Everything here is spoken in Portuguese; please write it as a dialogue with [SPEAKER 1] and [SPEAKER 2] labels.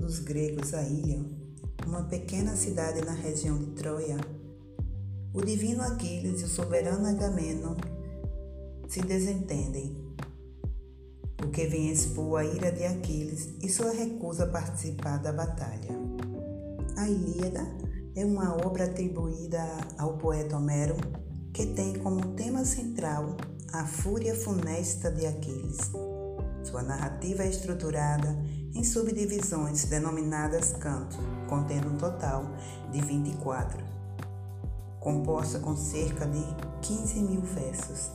[SPEAKER 1] dos gregos a ilha, uma pequena cidade na região de Troia, o divino Aquiles e o soberano Agamenon se desentendem, o que vem expor a ira de Aquiles e sua recusa a participar da batalha. A Ilíada é uma obra atribuída ao poeta Homero que tem como tema central a fúria funesta de Aquiles. Sua narrativa é estruturada em subdivisões denominadas cantos, contendo um total de 24, composta com cerca de 15 mil versos